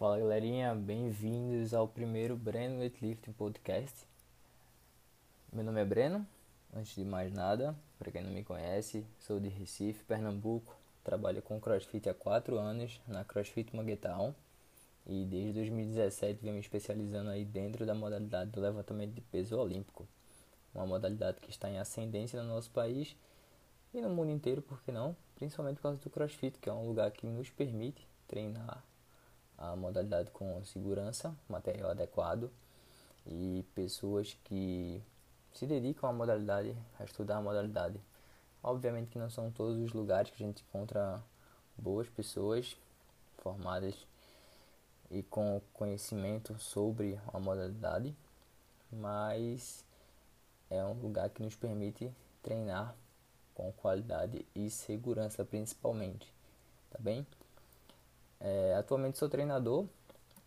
Fala galerinha, bem-vindos ao primeiro Breno Weightlifting Podcast. Meu nome é Breno, antes de mais nada, para quem não me conhece, sou de Recife, Pernambuco, trabalho com CrossFit há 4 anos na CrossFit Manguetown e desde 2017 venho me especializando aí dentro da modalidade do levantamento de peso olímpico, uma modalidade que está em ascendência no nosso país e no mundo inteiro, por que não? Principalmente por causa do CrossFit, que é um lugar que nos permite treinar a modalidade com segurança, material adequado e pessoas que se dedicam à modalidade, a estudar a modalidade. Obviamente que não são todos os lugares que a gente encontra boas pessoas formadas e com conhecimento sobre a modalidade, mas é um lugar que nos permite treinar com qualidade e segurança principalmente, tá bem? É, atualmente sou treinador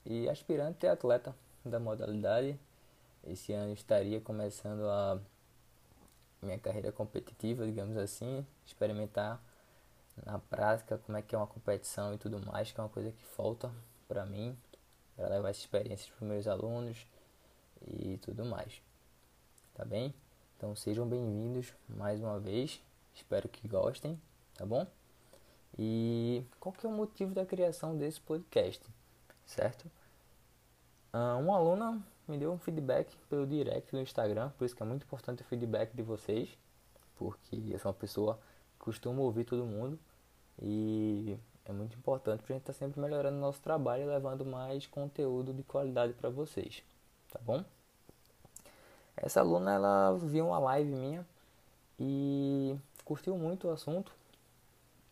e aspirante a atleta da modalidade. Esse ano estaria começando a minha carreira competitiva, digamos assim, experimentar na prática como é que é uma competição e tudo mais, que é uma coisa que falta para mim, para levar essa experiência para meus alunos e tudo mais. Tá bem? Então sejam bem-vindos mais uma vez. Espero que gostem, tá bom? E qual que é o motivo da criação desse podcast, certo? Uh, uma aluna me deu um feedback pelo direct no Instagram, por isso que é muito importante o feedback de vocês, porque eu sou uma pessoa que costuma ouvir todo mundo e é muito importante para a gente estar tá sempre melhorando o nosso trabalho e levando mais conteúdo de qualidade para vocês, tá bom? Essa aluna ela viu uma live minha e curtiu muito o assunto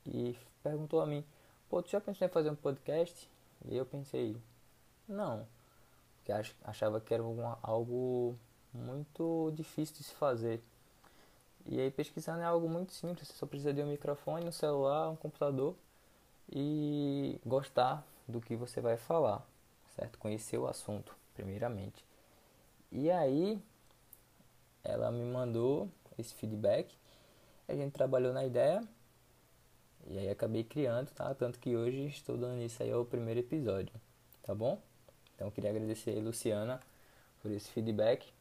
e perguntou a mim: Pô, tu já pensou em fazer um podcast? E eu pensei: Não, porque achava que era alguma, algo muito difícil de se fazer. E aí pesquisando é algo muito simples, você só precisa de um microfone, um celular, um computador e gostar do que você vai falar, certo? Conhecer o assunto, primeiramente. E aí ela me mandou esse feedback, a gente trabalhou na ideia e aí acabei criando, tá? Tanto que hoje estou dando isso aí ao primeiro episódio, tá bom? Então queria agradecer a Luciana por esse feedback.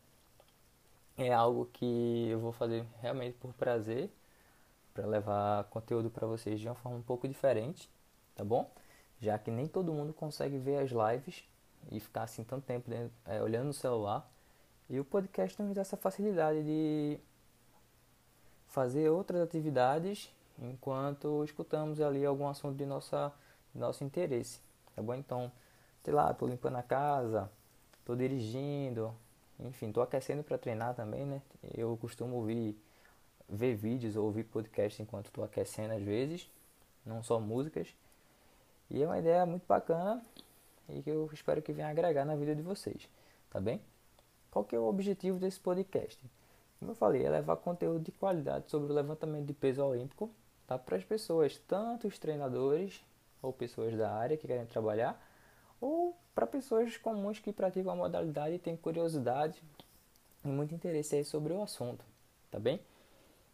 É algo que eu vou fazer realmente por prazer, para levar conteúdo para vocês de uma forma um pouco diferente, tá bom? Já que nem todo mundo consegue ver as lives e ficar assim tanto tempo dentro, é, olhando no celular. E o podcast nos dá essa facilidade de fazer outras atividades enquanto escutamos ali algum assunto de, nossa, de nosso interesse, tá bom? Então, sei lá, tô limpando a casa, tô dirigindo, enfim, tô aquecendo para treinar também, né? Eu costumo ouvir, ver vídeos ou ouvir podcast enquanto tô aquecendo às vezes, não só músicas. E é uma ideia muito bacana e que eu espero que venha agregar na vida de vocês, tá bem? Qual que é o objetivo desse podcast? Como eu falei, é levar conteúdo de qualidade sobre o levantamento de peso olímpico tá? para as pessoas, tanto os treinadores ou pessoas da área que querem trabalhar, ou para pessoas comuns que praticam a modalidade e têm curiosidade e muito interesse aí sobre o assunto, tá bem?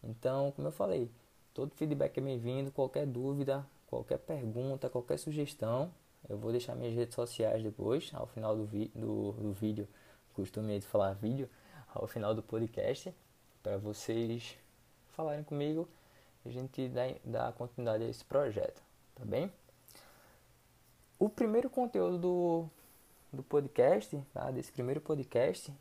Então, como eu falei, todo feedback é bem-vindo, qualquer dúvida, qualquer pergunta, qualquer sugestão, eu vou deixar minhas redes sociais depois, ao final do, do, do vídeo, costume de falar vídeo, ao final do podcast, para vocês falarem comigo a gente dá, continuidade a esse projeto, tá bem? O primeiro conteúdo do, do podcast, tá? desse primeiro podcast,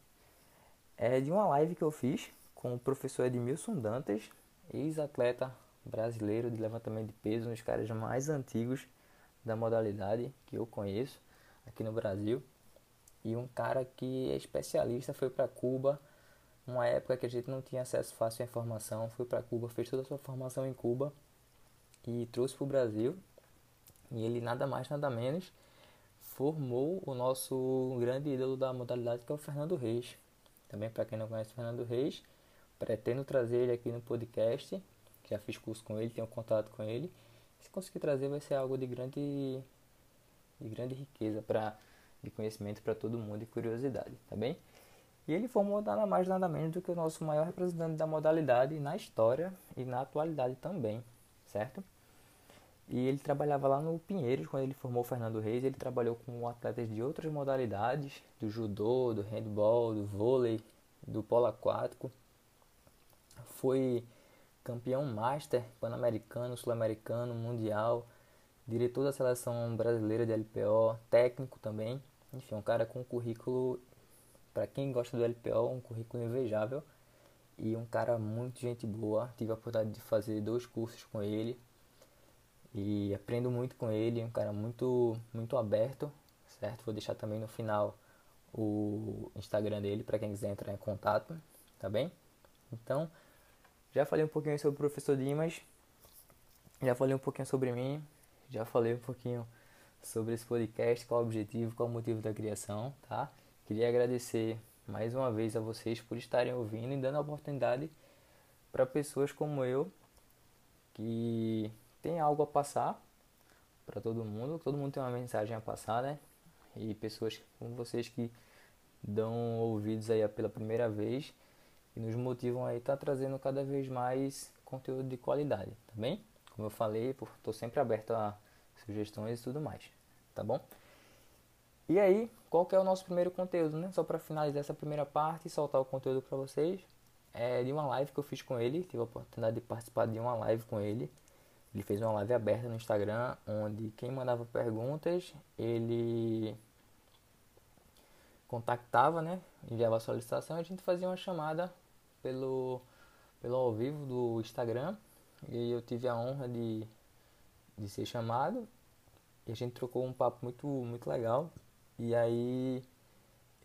é de uma live que eu fiz com o professor Edmilson Dantas, ex-atleta brasileiro de levantamento de peso, um dos caras mais antigos da modalidade que eu conheço aqui no Brasil. E um cara que é especialista, foi para Cuba uma época que a gente não tinha acesso fácil à informação, fui para Cuba, fez toda a sua formação em Cuba e trouxe para o Brasil. E ele nada mais nada menos formou o nosso grande ídolo da modalidade que é o Fernando Reis. Também para quem não conhece o Fernando Reis, pretendo trazer ele aqui no podcast. Já fiz curso com ele, tenho contato com ele. Se conseguir trazer vai ser algo de grande de grande riqueza para de conhecimento para todo mundo e curiosidade, tá bem? E ele formou nada mais nada menos do que o nosso maior representante da modalidade na história e na atualidade também, certo? E ele trabalhava lá no Pinheiros, quando ele formou o Fernando Reis, ele trabalhou com atletas de outras modalidades, do judô, do handball, do vôlei, do polo aquático. Foi campeão master pan-americano, sul-americano, mundial, diretor da seleção brasileira de LPO, técnico também. Enfim, um cara com um currículo, para quem gosta do LPO, um currículo invejável. E um cara muito gente boa. Tive a oportunidade de fazer dois cursos com ele e aprendo muito com ele, um cara muito muito aberto, certo? Vou deixar também no final o Instagram dele para quem quiser entrar em contato, tá bem? Então, já falei um pouquinho sobre o professor Dimas, já falei um pouquinho sobre mim, já falei um pouquinho sobre esse podcast, qual o objetivo, qual o motivo da criação, tá? Queria agradecer mais uma vez a vocês por estarem ouvindo e dando a oportunidade para pessoas como eu que tem algo a passar para todo mundo, todo mundo tem uma mensagem a passar, né? E pessoas como vocês que dão ouvidos aí pela primeira vez e nos motivam aí tá trazendo cada vez mais conteúdo de qualidade, tá bem? Como eu falei, estou sempre aberto a sugestões e tudo mais, tá bom? E aí, qual que é o nosso primeiro conteúdo, né? Só para finalizar essa primeira parte e soltar o conteúdo para vocês, é de uma live que eu fiz com ele, tive a oportunidade de participar de uma live com ele ele fez uma live aberta no Instagram, onde quem mandava perguntas, ele contactava, né? Enviava a solicitação e a gente fazia uma chamada pelo, pelo ao vivo do Instagram. E eu tive a honra de, de ser chamado. E a gente trocou um papo muito, muito legal. E aí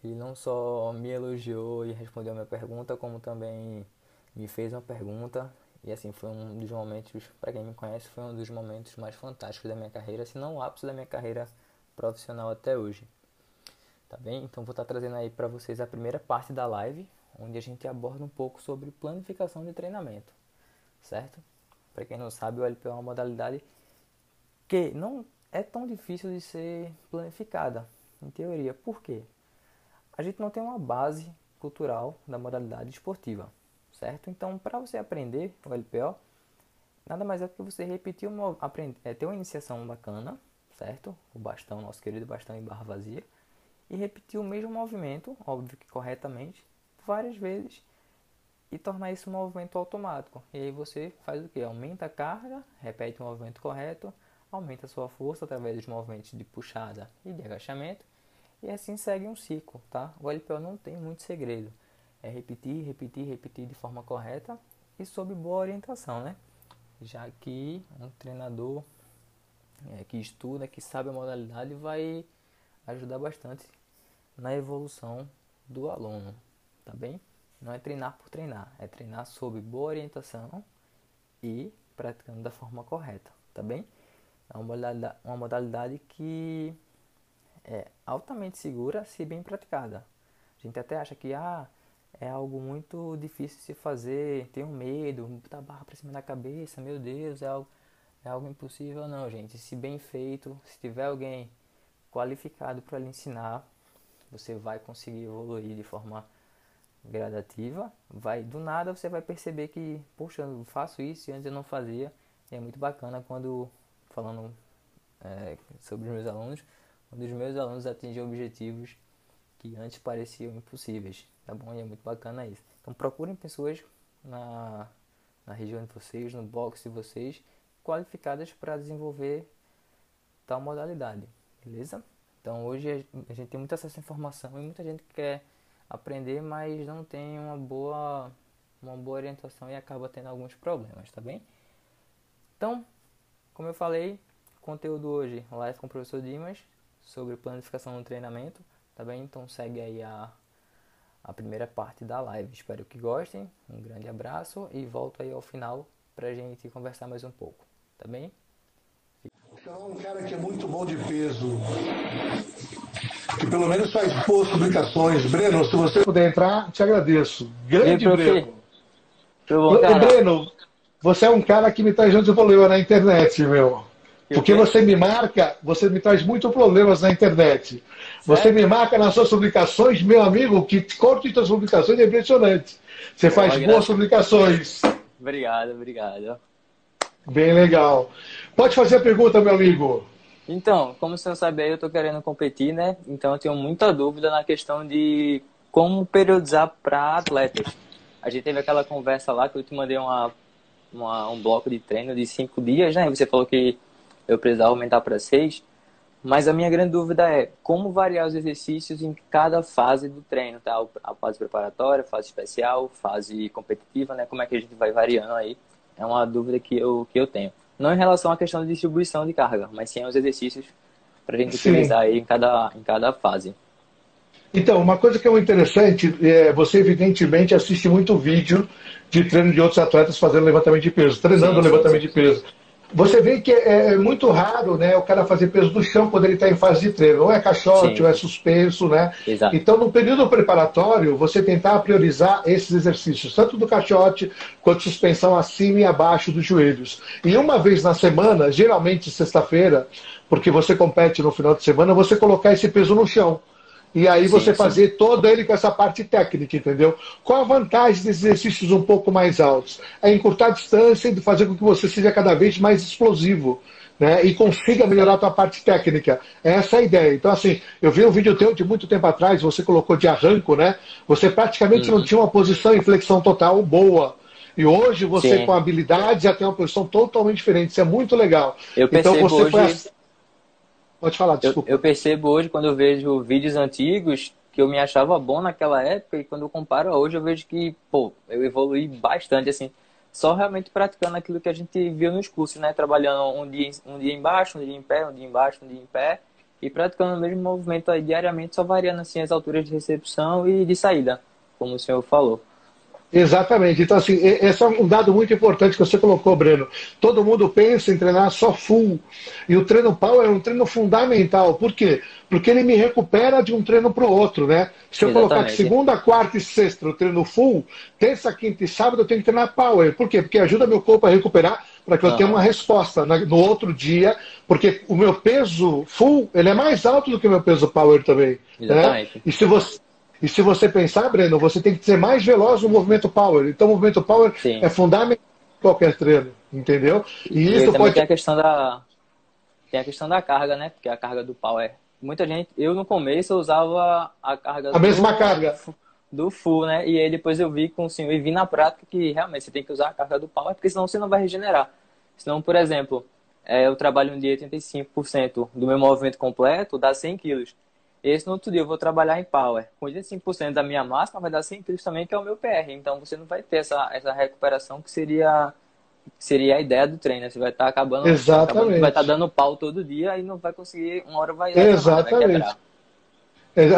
ele não só me elogiou e respondeu a minha pergunta, como também me fez uma pergunta e assim, foi um dos momentos, para quem me conhece, foi um dos momentos mais fantásticos da minha carreira, se não o ápice da minha carreira profissional até hoje. Tá bem? Então vou estar tá trazendo aí para vocês a primeira parte da live, onde a gente aborda um pouco sobre planificação de treinamento, certo? Para quem não sabe, o LP é uma modalidade que não é tão difícil de ser planificada, em teoria. Por quê? A gente não tem uma base cultural da modalidade esportiva certo? Então, para você aprender o LPO, nada mais é do que você repetir uma, aprender, é, ter uma iniciação bacana, certo? O bastão, nosso querido bastão em barra vazia, e repetir o mesmo movimento, óbvio que corretamente, várias vezes e tornar isso um movimento automático. E aí você faz o que? Aumenta a carga, repete o movimento correto, aumenta sua força através dos movimentos de puxada e de agachamento, e assim segue um ciclo, tá? O LPO não tem muito segredo é repetir, repetir, repetir de forma correta e sob boa orientação, né? Já que um treinador é, que estuda, que sabe a modalidade, vai ajudar bastante na evolução do aluno, tá bem? Não é treinar por treinar, é treinar sob boa orientação e praticando da forma correta, tá bem? É uma modalidade, que é altamente segura se bem praticada. A gente até acha que ah, é algo muito difícil de se fazer, tenho medo, botar barra para cima da cabeça, meu Deus, é algo, é algo impossível. Não, gente, se bem feito, se tiver alguém qualificado para lhe ensinar, você vai conseguir evoluir de forma gradativa. Vai do nada você vai perceber que, poxa, eu faço isso e antes eu não fazia. E é muito bacana quando falando é, sobre os meus alunos, quando os meus alunos atingem objetivos que antes pareciam impossíveis tá bom? E é muito bacana isso. Então procurem pessoas na, na região de vocês, no box de vocês, qualificadas para desenvolver tal modalidade, beleza? Então hoje a gente tem muito acesso à informação e muita gente quer aprender, mas não tem uma boa, uma boa orientação e acaba tendo alguns problemas, tá bem? Então, como eu falei, conteúdo hoje, live com o professor Dimas sobre planificação no treinamento, tá bem? Então segue aí a a primeira parte da live. Espero que gostem. Um grande abraço e volto aí ao final para a gente conversar mais um pouco. Tá bem? Então, um cara que é muito bom de peso, que pelo menos faz boas publicações. Breno, se você puder entrar, te agradeço. Grande Breno. Bom, Breno, você é um cara que me traz muito problema na internet, meu. Porque você me marca, você me traz muitos problemas na internet. Você me marca nas suas publicações, meu amigo, que corte suas publicações é impressionante. Você faz boas publicações. Obrigado, obrigado. Bem legal. Pode fazer a pergunta, meu amigo. Então, como você sabe aí, eu estou querendo competir, né? Então eu tenho muita dúvida na questão de como periodizar para atletas. A gente teve aquela conversa lá que eu te mandei uma, uma, um bloco de treino de cinco dias, né? Você falou que eu precisava aumentar para seis. Mas a minha grande dúvida é como variar os exercícios em cada fase do treino, tá? A fase preparatória, fase especial, fase competitiva, né? Como é que a gente vai variando aí? É uma dúvida que eu, que eu tenho. Não em relação à questão de distribuição de carga, mas sim aos exercícios para a gente sim. utilizar aí em cada, em cada fase. Então, uma coisa que é muito interessante, é, você evidentemente assiste muito vídeo de treino de outros atletas fazendo levantamento de peso, treinando sim, levantamento sim, de peso. Você vê que é, é, muito raro né, o cara fazer peso do chão quando ele está em fase de treino. Ou é caixote, ou é suspenso, né? Exato. Então, no período preparatório, você tentar priorizar esses exercícios, tanto do caixote quanto suspensão acima e abaixo dos joelhos. E uma vez na semana, geralmente sexta-feira, porque você compete no final de semana, você colocar esse peso no chão. E aí você sim, fazer sim. todo ele com essa parte técnica, entendeu? Qual a vantagem desses exercícios um pouco mais altos? É encurtar a distância e fazer com que você seja cada vez mais explosivo. Né, e consiga melhorar a tua parte técnica. Essa é a ideia. Então, assim, eu vi um vídeo teu de muito tempo atrás, você colocou de arranco, né? Você praticamente uhum. não tinha uma posição em flexão total boa. E hoje você, Sim. com habilidade, já tem uma posição totalmente diferente. Isso é muito legal. Eu então você hoje... foi Pode falar, desculpa. Eu, eu, percebo hoje, quando eu vejo vídeos antigos, que eu me achava bom naquela época, e quando eu comparo hoje, eu vejo que, pô, eu evolui bastante, assim, só realmente praticando aquilo que a gente viu nos cursos, né? Trabalhando um dia, um dia embaixo, um dia em pé, um dia embaixo, um dia em pé, e praticando o mesmo movimento aí diariamente, só variando, assim, as alturas de recepção e de saída, como o senhor falou. Exatamente. Então, assim, esse é um dado muito importante que você colocou, Breno. Todo mundo pensa em treinar só full. E o treino power é um treino fundamental. Por quê? Porque ele me recupera de um treino para o outro, né? Se eu Exatamente. colocar de segunda, quarta e sexta o treino full, terça, quinta e sábado eu tenho que treinar power. Por quê? Porque ajuda meu corpo a recuperar para que eu tenha uma resposta no outro dia, porque o meu peso full ele é mais alto do que o meu peso power também. Né? Exatamente. Né? E se você e se você pensar, Breno, você tem que ser mais veloz no movimento power. Então, o movimento power Sim. é fundamental em qualquer treino, entendeu? E, e isso pode. Tem a questão da tem a questão da carga, né? Porque a carga do power. Muita gente, eu no começo eu usava a carga a do, mesma carga do full, né? E aí depois eu vi com o senhor e vi na prática que realmente você tem que usar a carga do power, porque senão você não vai regenerar. Senão, por exemplo, é, eu trabalho um dia 85% do meu movimento completo, dá 100 quilos. Esse no outro dia eu vou trabalhar em power. Com 85% da minha máxima vai dar 100 quilos também, que é o meu PR. Então você não vai ter essa, essa recuperação que seria, seria a ideia do treino. Né? Você vai estar tá acabando, Exatamente. Acabando, vai estar tá dando pau todo dia e não vai conseguir, uma hora vai, Exatamente. vai.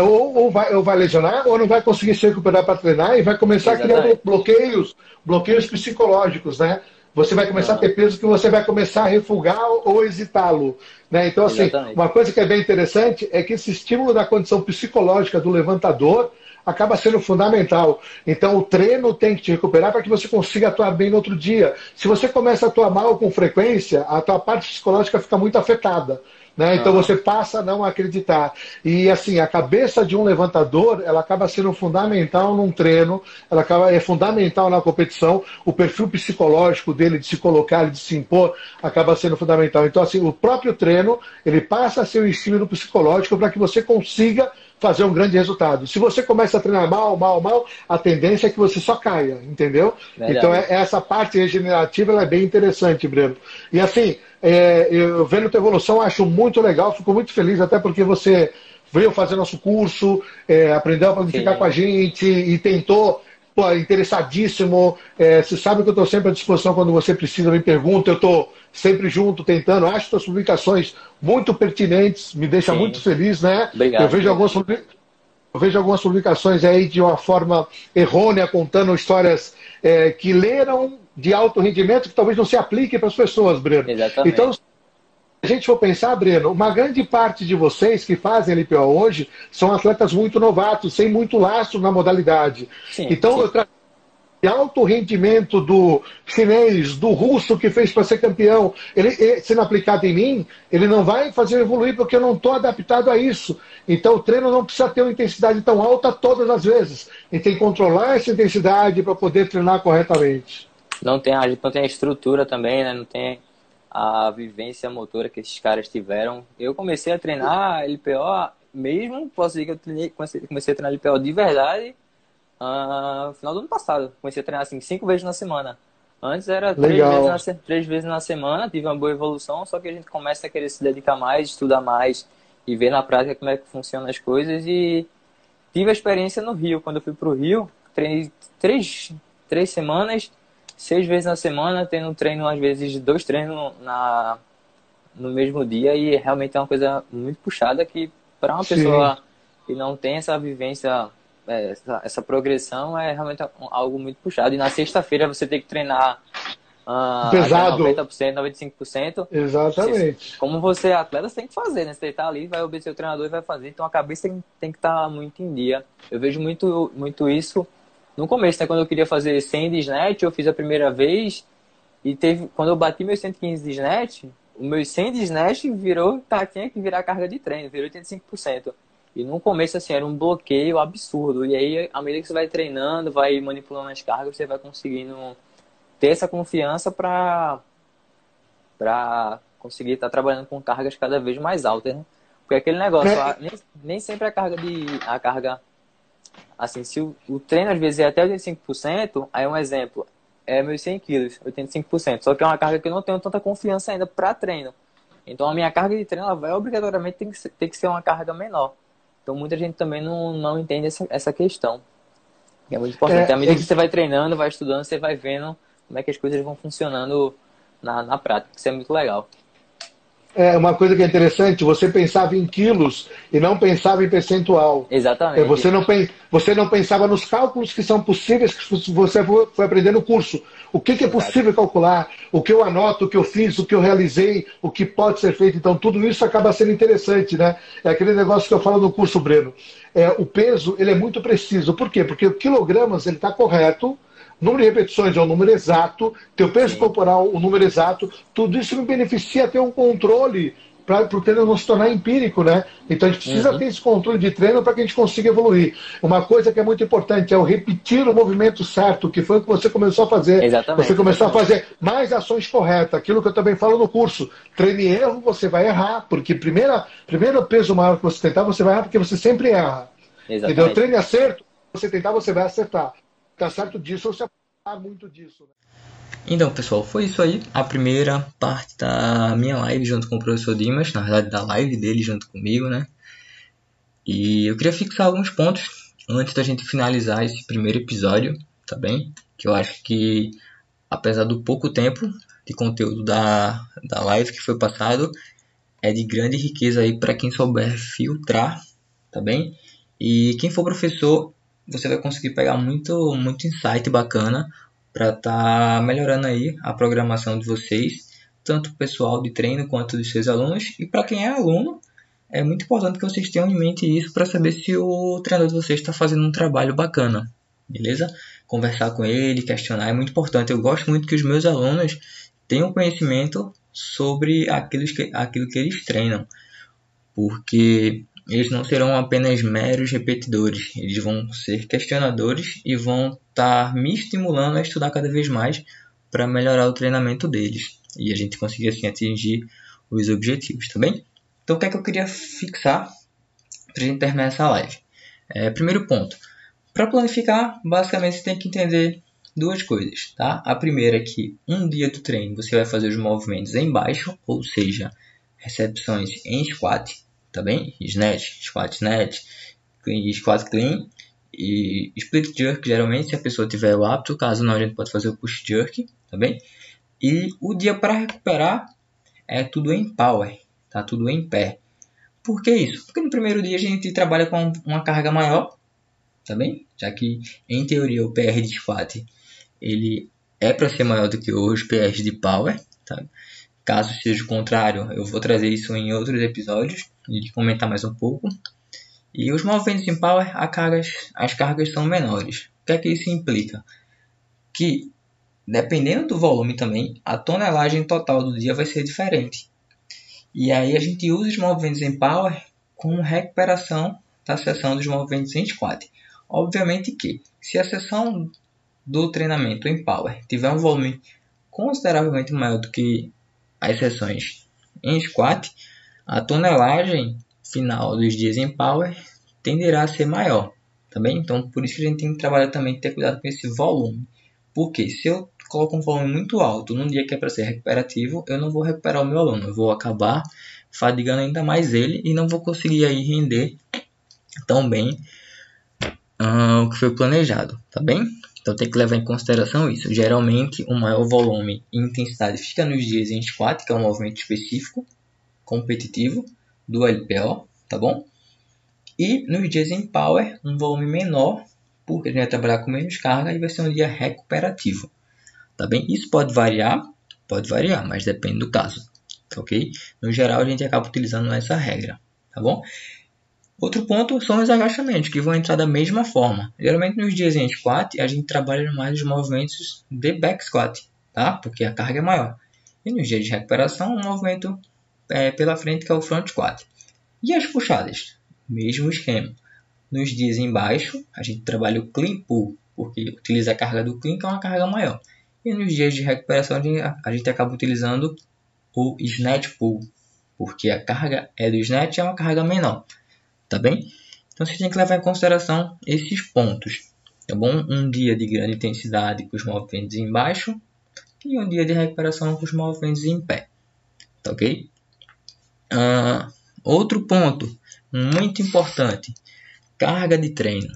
Ou, ou, vai, ou vai lesionar, ou não vai conseguir se recuperar para treinar e vai começar Exatamente. a criar bloqueios, bloqueios psicológicos, né? Você vai começar uhum. a ter peso que você vai começar a refugar ou hesitá-lo. Né? Então, assim, Exatamente. uma coisa que é bem interessante é que esse estímulo da condição psicológica do levantador acaba sendo fundamental. Então, o treino tem que te recuperar para que você consiga atuar bem no outro dia. Se você começa a atuar mal com frequência, a tua parte psicológica fica muito afetada. Né? Então você passa a não acreditar. E assim, a cabeça de um levantador, ela acaba sendo fundamental num treino, ela acaba, é fundamental na competição, o perfil psicológico dele de se colocar, de se impor, acaba sendo fundamental. Então, assim, o próprio treino, ele passa a ser um estímulo psicológico para que você consiga fazer um grande resultado. Se você começa a treinar mal, mal, mal, a tendência é que você só caia, entendeu? Verdade. Então, é, essa parte regenerativa ela é bem interessante, Breno. E assim, é, eu vendo a tua evolução, acho muito legal, fico muito feliz, até porque você veio fazer nosso curso, é, aprendeu a planificar Sim. com a gente e tentou pô, interessadíssimo. É, você sabe que eu estou sempre à disposição quando você precisa, me pergunta, eu estou sempre junto, tentando. Acho suas publicações muito pertinentes, me deixa Sim. muito feliz, né? Obrigado. Eu vejo algumas, eu vejo algumas publicações aí de uma forma errônea, contando histórias é, que leram de alto rendimento que talvez não se aplique para as pessoas, Breno. Exatamente. Então, a gente for pensar, Breno, uma grande parte de vocês que fazem LPO hoje são atletas muito novatos, sem muito laço na modalidade. Sim, então, sim. eu trago alto rendimento do chinês, do russo que fez para ser campeão, ele, sendo aplicado em mim, ele não vai fazer evoluir porque eu não estou adaptado a isso. Então o treino não precisa ter uma intensidade tão alta todas as vezes. E tem que controlar essa intensidade para poder treinar corretamente. não tem, não tem a estrutura também, né? Não tem a vivência motora que esses caras tiveram. Eu comecei a treinar LPO mesmo, posso dizer que eu treinei, comecei, comecei a treinar LPO de verdade uh, no final do ano passado. Comecei a treinar assim cinco vezes na semana. Antes era três vezes, na, três vezes, na, semana, tive uma boa evolução, só que a gente começa a querer se dedicar mais, estudar mais e ver na prática como é que funcionam as coisas. E tive a experiência no Rio. Quando eu fui pro Rio, treinei três, três semanas seis vezes na semana, tendo treino, às vezes, dois treinos na, no mesmo dia, e realmente é uma coisa muito puxada que, para uma Sim. pessoa que não tem essa vivência, é, essa, essa, progressão, é realmente algo muito puxado. E na sexta-feira você tem que treinar. Uh, Pesado. 90%, 95%. Exatamente. Como você é atleta, você tem que fazer, né? Você tá ali, vai obedecer o treinador e vai fazer. Então a cabeça tem, tem que estar tá muito em dia. Eu vejo muito, muito isso no começo, né, quando eu queria fazer 100 de snatch, eu fiz a primeira vez e teve, quando eu bati meus 115 de snatch, o meu 100 de snatch virou, tá, tinha que virar carga de treino, virou 85%. E no começo, assim, era um bloqueio absurdo. E aí, à medida que você vai treinando, vai manipulando as cargas, você vai conseguindo ter essa confiança para para conseguir estar tá trabalhando com cargas cada vez mais altas, né? Porque aquele negócio, a, nem, nem sempre a carga de a carga Assim, se o, o treino às vezes é até 85%, aí um exemplo, é meus 100 quilos, 85%. Só que é uma carga que eu não tenho tanta confiança ainda para treino. Então a minha carga de treino ela vai obrigatoriamente ter que, ser, ter que ser uma carga menor. Então muita gente também não, não entende essa, essa questão. É muito importante. É, à medida é... que você vai treinando, vai estudando, você vai vendo como é que as coisas vão funcionando na, na prática. Isso é muito legal é uma coisa que é interessante, você pensava em quilos e não pensava em percentual. Exatamente. É, você não, você não pensava nos cálculos que são possíveis que você foi aprender no curso. O que, que é possível calcular, o que eu anoto, o que eu fiz, o que eu realizei, o que pode ser feito. Então, tudo isso acaba sendo interessante, né? É aquele negócio que eu falo no curso, Breno. É, o peso, ele é muito preciso. Por quê? Porque o quilogramas, ele está correto, número de repetições é o número exato, teu peso Sim. corporal, o número exato, tudo isso me beneficia ter um controle para o treino não se tornar empírico, né? Então a gente precisa uhum. ter esse controle de treino para que a gente consiga evoluir. Uma coisa que é muito importante é o repetir o movimento certo, que foi o que você começou a fazer. Exatamente. Você começou exatamente. a fazer mais ações corretas, aquilo que eu também falo no curso. Treine erro, você vai errar, porque primeira, primeiro peso maior que você tentar, você vai errar porque você sempre erra. Exatamente. Entendeu? Treine acerto, você tentar, você vai acertar tá certo disso ou se aproveitar muito disso. Né? Então, pessoal, foi isso aí. A primeira parte da minha live junto com o professor Dimas, na verdade, da live dele junto comigo, né? E eu queria fixar alguns pontos antes da gente finalizar esse primeiro episódio, tá bem? Que eu acho que, apesar do pouco tempo de conteúdo da, da live que foi passado, é de grande riqueza aí para quem souber filtrar, tá bem? E quem for professor, você vai conseguir pegar muito, muito insight bacana para estar tá melhorando aí a programação de vocês, tanto o pessoal de treino quanto dos seus alunos. E para quem é aluno, é muito importante que vocês tenham em mente isso para saber se o treinador de vocês está fazendo um trabalho bacana, beleza? Conversar com ele, questionar é muito importante. Eu gosto muito que os meus alunos tenham conhecimento sobre aquilo que, aquilo que eles treinam, porque eles não serão apenas meros repetidores, eles vão ser questionadores e vão estar tá me estimulando a estudar cada vez mais para melhorar o treinamento deles e a gente conseguir assim atingir os objetivos, tá bem? Então o que é que eu queria fixar para a gente terminar essa live? É, primeiro ponto, para planificar, basicamente você tem que entender duas coisas, tá? A primeira é que um dia do treino você vai fazer os movimentos em baixo, ou seja, recepções em squat, tá bem? Snatch, squat snatch, squat clean e split jerk, geralmente, se a pessoa tiver o hábito, caso não, a gente pode fazer o push jerk, tá bem? E o dia para recuperar é tudo em power, tá? Tudo em pé. Por que isso? Porque no primeiro dia a gente trabalha com uma carga maior, tá bem? Já que, em teoria, o PR de squat, ele é para ser maior do que os PRs de power, tá? Caso seja o contrário, eu vou trazer isso em outros episódios e comentar mais um pouco. E os movimentos em power, cargas, as cargas são menores. O que é que isso implica? Que, dependendo do volume também, a tonelagem total do dia vai ser diferente. E aí a gente usa os movimentos em power como recuperação da seção dos movimentos em squat. Obviamente que, se a seção do treinamento em Power tiver um volume consideravelmente maior do que as sessões em squat, a tonelagem final dos dias em Power tenderá a ser maior, tá bem? Então, por isso que a gente tem que trabalhar também, ter cuidado com esse volume. Porque se eu coloco um volume muito alto num dia que é para ser recuperativo, eu não vou recuperar o meu aluno, eu vou acabar fadigando ainda mais ele e não vou conseguir aí render tão bem uh, o que foi planejado, tá bem? Então tem que levar em consideração isso. Geralmente o maior volume e intensidade fica nos dias em squat, que é um movimento específico, competitivo do LPO, tá bom? E nos dias em power, um volume menor, porque a gente vai trabalhar com menos carga e vai ser um dia recuperativo, tá bem? Isso pode variar, pode variar, mas depende do caso, tá ok? No geral a gente acaba utilizando essa regra, tá bom? Outro ponto são os agachamentos, que vão entrar da mesma forma. Geralmente nos dias em squat, a gente trabalha mais os movimentos de back squat, tá? Porque a carga é maior. E nos dias de recuperação, um movimento é, pela frente, que é o front squat. E as puxadas? Mesmo esquema. Nos dias embaixo, a gente trabalha o clean pull, porque utiliza a carga do clean, que é uma carga maior. E nos dias de recuperação, a gente acaba utilizando o snatch pull, porque a carga é do snatch é uma carga menor tá bem? Então você tem que levar em consideração esses pontos, tá bom? Um dia de grande intensidade com os movimentos embaixo e um dia de recuperação com os movimentos em pé, tá ok? Uh, outro ponto muito importante, carga de treino,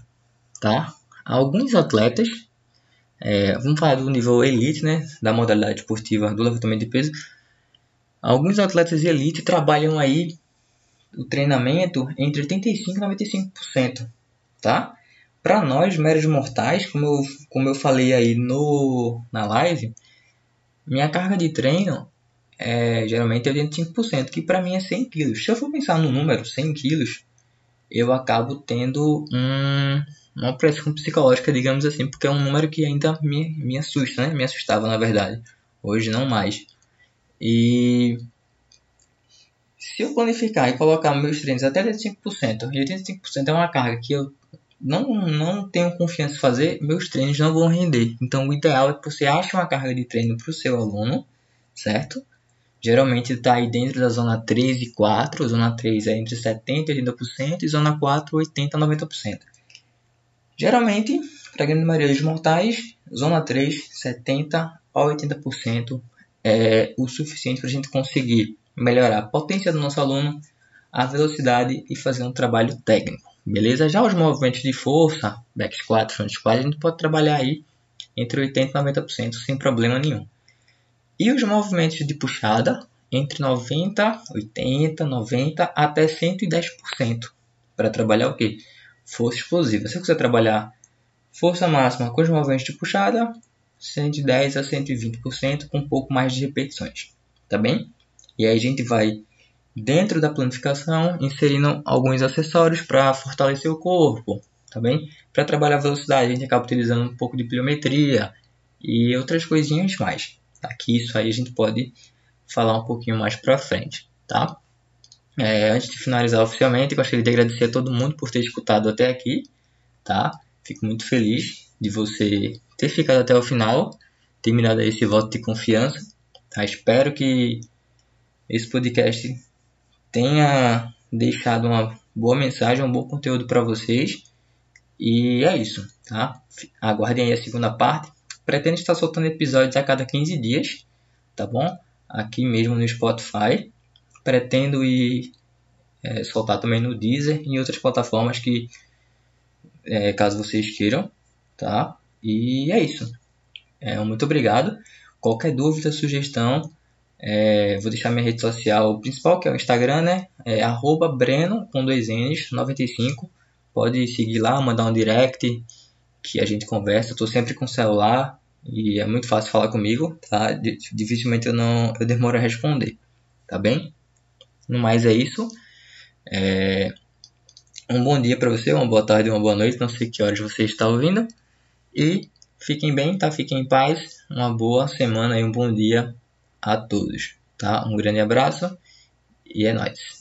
tá? Alguns atletas, é, vamos falar do nível elite, né, da modalidade esportiva do levantamento de peso, alguns atletas elite trabalham aí o treinamento entre 85% e 95%, tá? Para nós, meros mortais, como eu, como eu falei aí no, na live, minha carga de treino é geralmente 85%, que para mim é 100 kg. Se eu for pensar no número 100 kg, eu acabo tendo um, uma pressão psicológica, digamos assim, porque é um número que ainda me, me assusta, né? Me assustava, na verdade. Hoje não mais. E se eu planificar e colocar meus treinos até 85%, e 85% é uma carga que eu não, não tenho confiança em fazer, meus treinos não vão render. Então, o ideal é que você ache uma carga de treino para o seu aluno, certo? Geralmente está aí dentro da zona 3 e 4. Zona 3 é entre 70% e 80% e zona 4, 80% a 90%. Geralmente, para a grande maioria dos mortais, zona 3, 70% a 80% é o suficiente para a gente conseguir melhorar a potência do nosso aluno, a velocidade e fazer um trabalho técnico. Beleza? Já os movimentos de força, back squat, front squat, a gente pode trabalhar aí entre 80% e 90% sem problema nenhum. E os movimentos de puxada entre 90, 80, 90 até 110% para trabalhar o que? Força explosiva. Se você trabalhar força máxima com os movimentos de puxada, 110 a 120% com um pouco mais de repetições. Tá bem? E aí a gente vai, dentro da planificação, inserindo alguns acessórios para fortalecer o corpo, tá bem? Para trabalhar velocidade, a gente acaba utilizando um pouco de pliometria e outras coisinhas mais. Aqui isso aí a gente pode falar um pouquinho mais para frente, tá? É, antes de finalizar oficialmente, gostaria de agradecer a todo mundo por ter escutado até aqui, tá? Fico muito feliz de você ter ficado até o final, ter me dado esse voto de confiança. Tá? Espero que esse podcast tenha deixado uma boa mensagem, um bom conteúdo para vocês. E é isso, tá? Aguardem aí a segunda parte. Pretendo estar soltando episódios a cada 15 dias, tá bom? Aqui mesmo no Spotify. Pretendo ir é, soltar também no Deezer e em outras plataformas que, é, caso vocês queiram, tá? E é isso. É, muito obrigado. Qualquer dúvida, sugestão, é, vou deixar minha rede social principal, que é o Instagram, né? É arroba Breno com dois N's, 95. Pode seguir lá, mandar um direct que a gente conversa. Eu tô sempre com o celular e é muito fácil falar comigo, tá? Dificilmente eu não eu demoro a responder, tá bem? No mais é isso. É, um bom dia para você, uma boa tarde, uma boa noite. Não sei que horas você está ouvindo. E fiquem bem, tá? Fiquem em paz. Uma boa semana e um bom dia a todos, tá? Um grande abraço e é nóis.